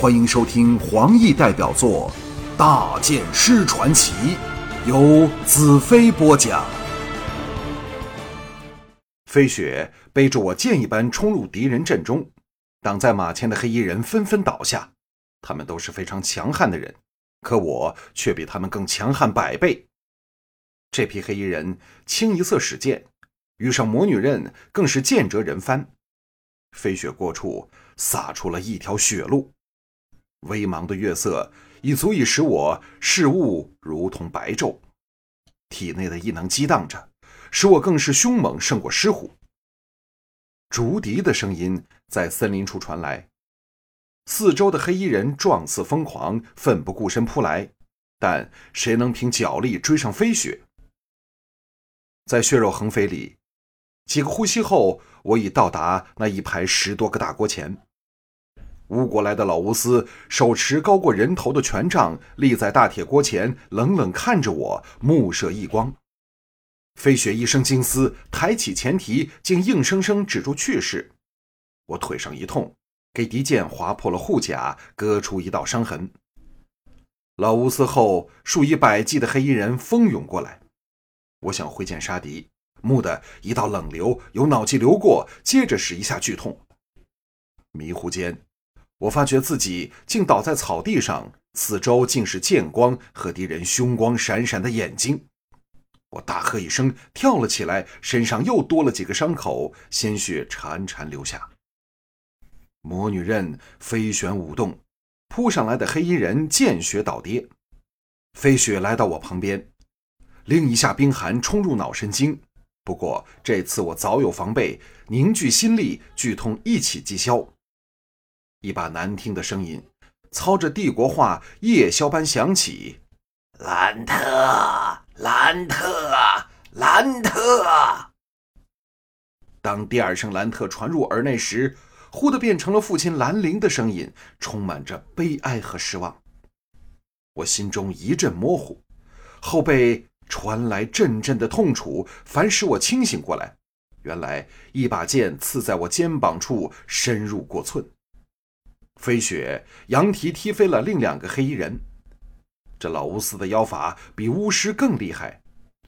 欢迎收听黄奕代表作《大剑师传奇》，由子飞播讲。飞雪背着我箭一般冲入敌人阵中，挡在马前的黑衣人纷纷倒下。他们都是非常强悍的人，可我却比他们更强悍百倍。这批黑衣人清一色使剑，遇上魔女刃更是剑折人翻。飞雪过处，洒出了一条血路。微茫的月色已足以使我视物如同白昼。体内的异能激荡着，使我更是凶猛胜过狮虎。竹笛的声音在森林处传来，四周的黑衣人状似疯狂，奋不顾身扑来，但谁能凭脚力追上飞雪？在血肉横飞里，几个呼吸后，我已到达那一排十多个大锅前。乌国来的老乌斯手持高过人头的权杖，立在大铁锅前，冷冷看着我，目射异光。飞雪一声惊嘶，抬起前蹄，竟硬生生止住去势。我腿上一痛，给敌剑划破了护甲，割出一道伤痕。老乌斯后数以百计的黑衣人蜂拥过来。我想挥剑杀敌，蓦地一道冷流由脑际流过，接着是一下剧痛。迷糊间，我发觉自己竟倒在草地上，四周竟是剑光和敌人凶光闪闪的眼睛。我大喝一声，跳了起来，身上又多了几个伤口，鲜血潺潺流下。魔女刃飞旋舞动，扑上来的黑衣人见血倒跌。飞雪来到我旁边。另一下冰寒冲入脑神经，不过这次我早有防备，凝聚心力，剧痛一起即消。一把难听的声音操着帝国话夜宵般响起：“兰特，兰特，兰特。”当第二声兰特传入耳内时，忽地变成了父亲兰陵的声音，充满着悲哀和失望。我心中一阵模糊，后背。传来阵阵的痛楚，凡使我清醒过来。原来一把剑刺在我肩膀处，深入过寸。飞雪扬蹄踢飞了另两个黑衣人。这老巫斯的妖法比巫师更厉害，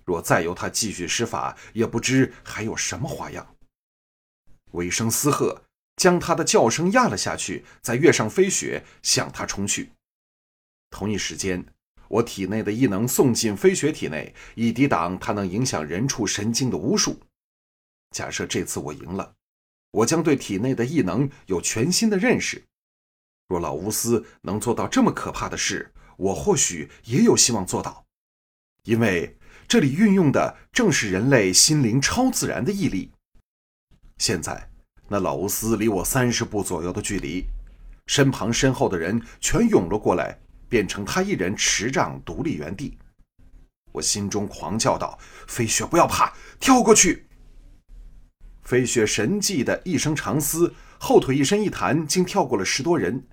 若再由他继续施法，也不知还有什么花样。尾声嘶喝，将他的叫声压了下去，再跃上飞雪，向他冲去。同一时间。我体内的异能送进飞雪体内，以抵挡它能影响人畜神经的巫术。假设这次我赢了，我将对体内的异能有全新的认识。若老乌斯能做到这么可怕的事，我或许也有希望做到，因为这里运用的正是人类心灵超自然的毅力。现在，那老乌斯离我三十步左右的距离，身旁身后的人全涌了过来。变成他一人持杖独立原地，我心中狂叫道：“飞雪，不要怕，跳过去！”飞雪神迹的一声长嘶，后腿一伸一弹，竟跳过了十多人。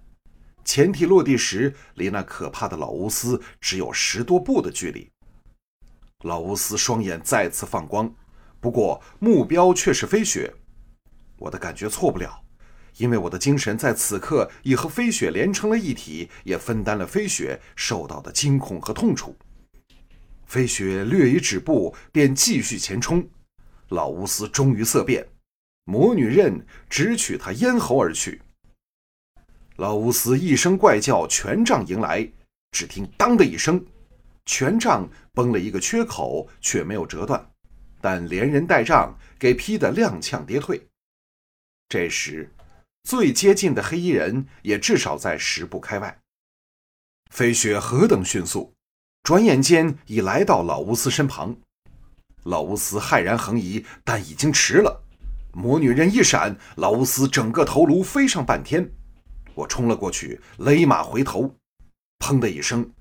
前蹄落地时，离那可怕的老乌斯只有十多步的距离。老乌斯双眼再次放光，不过目标却是飞雪。我的感觉错不了。因为我的精神在此刻已和飞雪连成了一体，也分担了飞雪受到的惊恐和痛楚。飞雪略一止步，便继续前冲。老乌斯终于色变，魔女刃直取他咽喉而去。老乌斯一声怪叫，权杖迎来，只听“当”的一声，权杖崩了一个缺口，却没有折断，但连人带杖给劈得踉跄跌退。这时。最接近的黑衣人也至少在十步开外。飞雪何等迅速，转眼间已来到老乌斯身旁。老乌斯骇然横移，但已经迟了。魔女刃一闪，老乌斯整个头颅飞上半天。我冲了过去，勒马回头，砰的一声，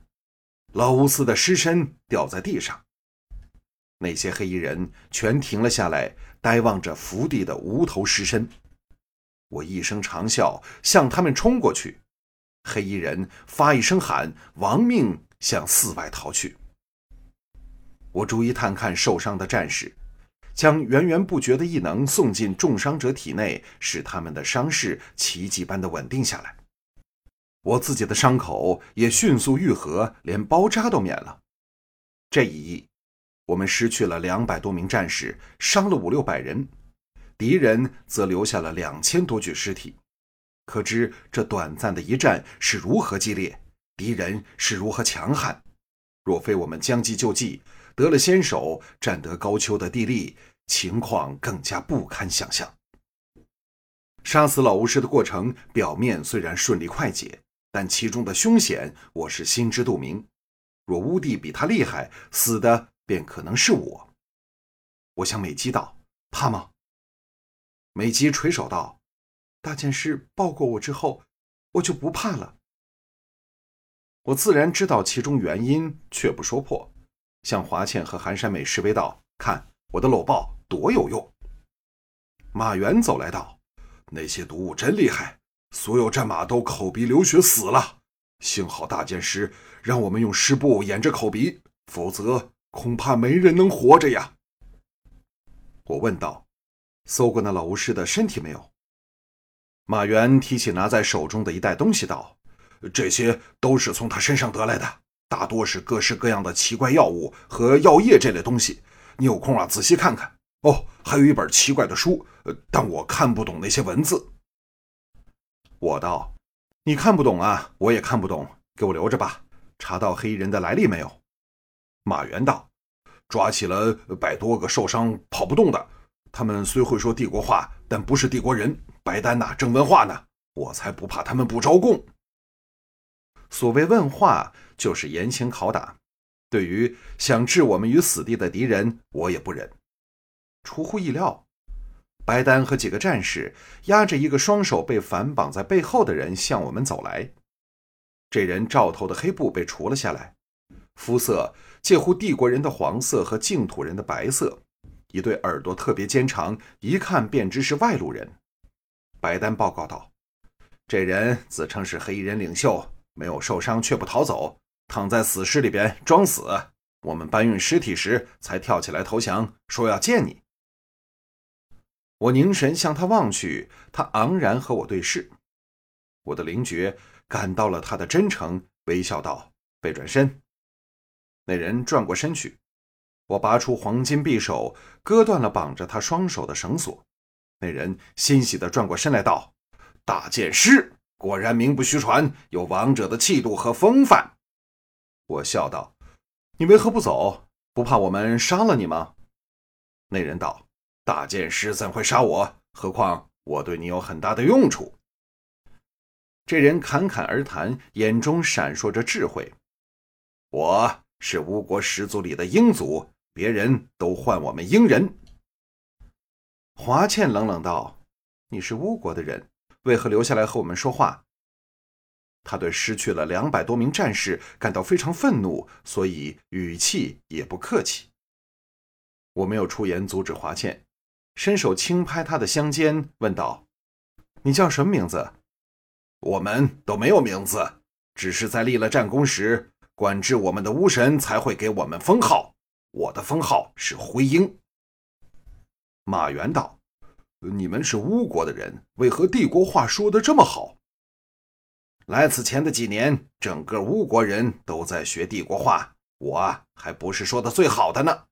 老乌斯的尸身掉在地上。那些黑衣人全停了下来，呆望着伏地的无头尸身。我一声长啸，向他们冲过去。黑衣人发一声喊，亡命向寺外逃去。我逐一探看受伤的战士，将源源不绝的异能送进重伤者体内，使他们的伤势奇迹般的稳定下来。我自己的伤口也迅速愈合，连包扎都免了。这一役，我们失去了两百多名战士，伤了五六百人，敌人则留下了两千多具尸体。可知这短暂的一战是如何激烈，敌人是如何强悍。若非我们将计就计，得了先手，占得高丘的地利，情况更加不堪想象。杀死老巫师的过程，表面虽然顺利快捷。但其中的凶险，我是心知肚明。若乌帝比他厉害，死的便可能是我。我向美姬道：“怕吗？”美姬垂手道：“大剑师抱过我之后，我就不怕了。”我自然知道其中原因，却不说破，向华倩和寒山美示威道：“看我的搂抱多有用。”马原走来道：“那些毒物真厉害。”所有战马都口鼻流血死了，幸好大剑师让我们用湿布掩着口鼻，否则恐怕没人能活着呀。我问道：“搜过那老巫师的身体没有？”马原提起拿在手中的一袋东西道：“这些都是从他身上得来的，大多是各式各样的奇怪药物和药液这类东西。你有空啊，仔细看看。哦，还有一本奇怪的书，但我看不懂那些文字。”我道：“你看不懂啊，我也看不懂，给我留着吧。查到黑衣人的来历没有？”马原道：“抓起了百多个受伤跑不动的，他们虽会说帝国话，但不是帝国人。白丹呐，正问话呢，我才不怕他们不招供。所谓问话，就是严刑拷打。对于想置我们于死地的敌人，我也不忍。出乎意料。”白丹和几个战士押着一个双手被反绑在背后的人向我们走来。这人罩头的黑布被除了下来，肤色介乎帝国人的黄色和净土人的白色，一对耳朵特别尖长，一看便知是外路人。白丹报告道：“这人自称是黑衣人领袖，没有受伤却不逃走，躺在死尸里边装死。我们搬运尸体时才跳起来投降，说要见你。”我凝神向他望去，他昂然和我对视。我的灵觉感到了他的真诚，微笑道：“背转身。”那人转过身去，我拔出黄金匕首，割断了绑着他双手的绳索。那人欣喜地转过身来道：“大剑师果然名不虚传，有王者的气度和风范。”我笑道：“你为何不走？不怕我们杀了你吗？”那人道。大剑师怎会杀我？何况我对你有很大的用处。这人侃侃而谈，眼中闪烁着智慧。我是巫国始祖里的鹰族，别人都唤我们鹰人。华倩冷冷道：“你是巫国的人，为何留下来和我们说话？”他对失去了两百多名战士感到非常愤怒，所以语气也不客气。我没有出言阻止华倩。伸手轻拍他的香肩，问道：“你叫什么名字？”“我们都没有名字，只是在立了战功时，管制我们的巫神才会给我们封号。我的封号是灰鹰。”马原道：“你们是巫国的人，为何帝国话说的这么好？”来此前的几年，整个巫国人都在学帝国话，我还不是说的最好的呢。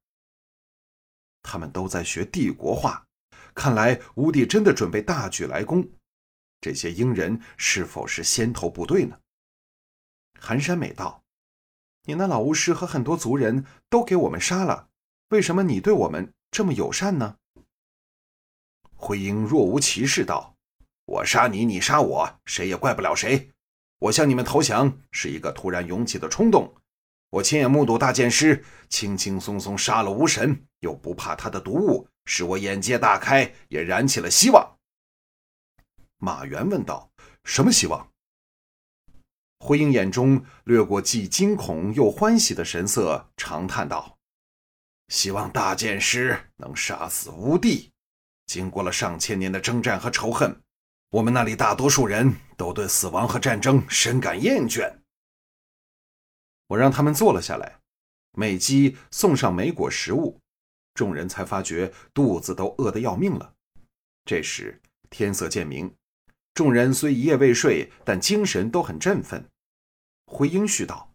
他们都在学帝国话，看来吴帝真的准备大举来攻。这些鹰人是否是先头部队呢？寒山美道：“你那老巫师和很多族人都给我们杀了，为什么你对我们这么友善呢？”灰鹰若无其事道：“我杀你，你杀我，谁也怪不了谁。我向你们投降是一个突然涌起的冲动。”我亲眼目睹大剑师轻轻松松杀了巫神，又不怕他的毒物，使我眼界大开，也燃起了希望。马原问道：“什么希望？”灰鹰眼中掠过既惊恐又欢喜的神色，长叹道：“希望大剑师能杀死巫帝。经过了上千年的征战和仇恨，我们那里大多数人都对死亡和战争深感厌倦。”我让他们坐了下来，美姬送上莓果食物，众人才发觉肚子都饿得要命了。这时天色渐明，众人虽一夜未睡，但精神都很振奋。回应续道：“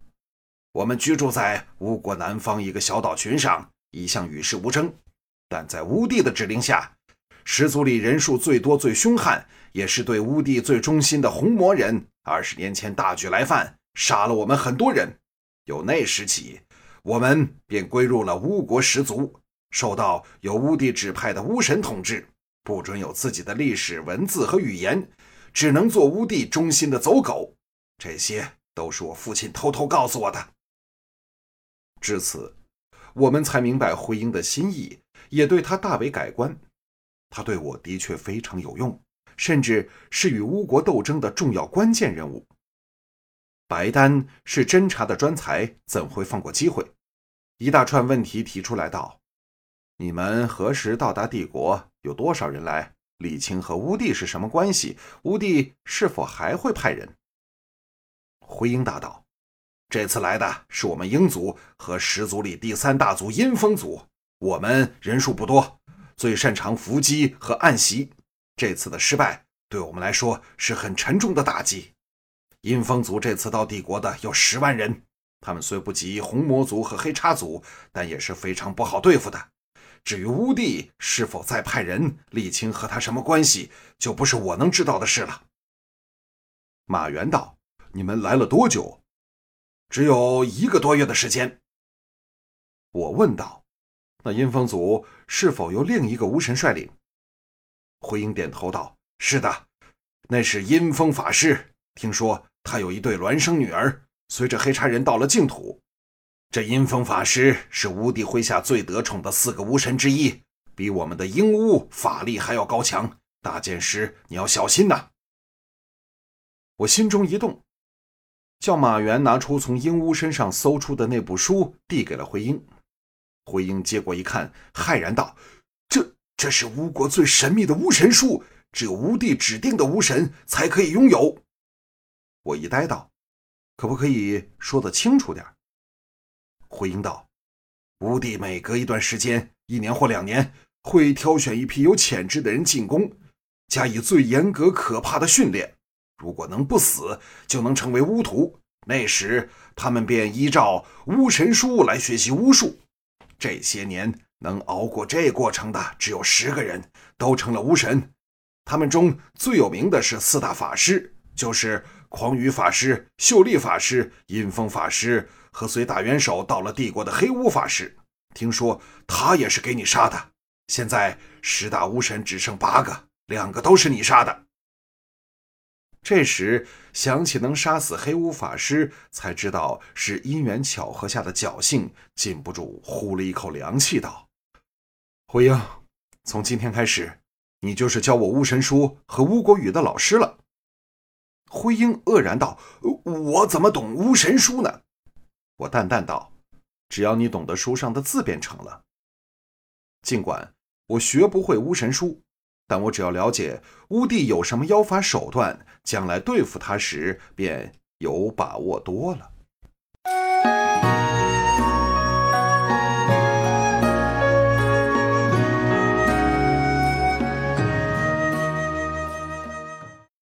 我们居住在吴国南方一个小岛群上，一向与世无争。但在乌帝的指令下，十族里人数最多、最凶悍，也是对乌帝最忠心的红魔人，二十年前大举来犯，杀了我们很多人。由那时起，我们便归入了巫国十族，受到由乌帝指派的巫神统治，不准有自己的历史文字和语言。”只能做乌帝忠心的走狗，这些都是我父亲偷偷告诉我的。至此，我们才明白回英的心意，也对他大为改观。他对我的确非常有用，甚至是与乌国斗争的重要关键人物。白丹是侦察的专才，怎会放过机会？一大串问题提出来道：“你们何时到达帝国？有多少人来？”李青和乌帝是什么关系？乌帝是否还会派人？回应答道：“这次来的是我们鹰族和十族里第三大族阴风族。我们人数不多，最擅长伏击和暗袭。这次的失败对我们来说是很沉重的打击。阴风族这次到帝国的有十万人，他们虽不及红魔族和黑叉族，但也是非常不好对付的。”至于乌帝是否再派人，沥青和他什么关系，就不是我能知道的事了。马元道：“你们来了多久？”“只有一个多月的时间。”我问道：“那阴风族是否由另一个巫神率领？”回应点头道：“是的，那是阴风法师。听说他有一对孪生女儿，随着黑叉人到了净土。”这阴风法师是巫帝麾下最得宠的四个巫神之一，比我们的鹰巫法力还要高强。大剑师，你要小心呐！我心中一动，叫马元拿出从鹰巫身上搜出的那部书，递给了回英。回英接过一看，骇然道：“这是巫国最神秘的巫神书，只有巫帝指定的巫神才可以拥有。”我一呆道：“可不可以说得清楚点？”回应道：“吴帝每隔一段时间，一年或两年，会挑选一批有潜质的人进宫，加以最严格可怕的训练。如果能不死，就能成为巫徒。那时，他们便依照巫神书来学习巫术。这些年，能熬过这过程的只有十个人，都成了巫神。他们中最有名的是四大法师，就是狂雨法师、秀丽法师、阴风法师。”和随大元首到了帝国的黑巫法师，听说他也是给你杀的。现在十大巫神只剩八个，两个都是你杀的。这时想起能杀死黑巫法师，才知道是因缘巧合下的侥幸，禁不住呼了一口凉气，道：“回英，从今天开始，你就是教我巫神书和巫国语的老师了。”徽英愕然道：“我怎么懂巫神书呢？”我淡淡道：“只要你懂得书上的字便成了。尽管我学不会巫神书，但我只要了解巫帝有什么妖法手段，将来对付他时便有把握多了。”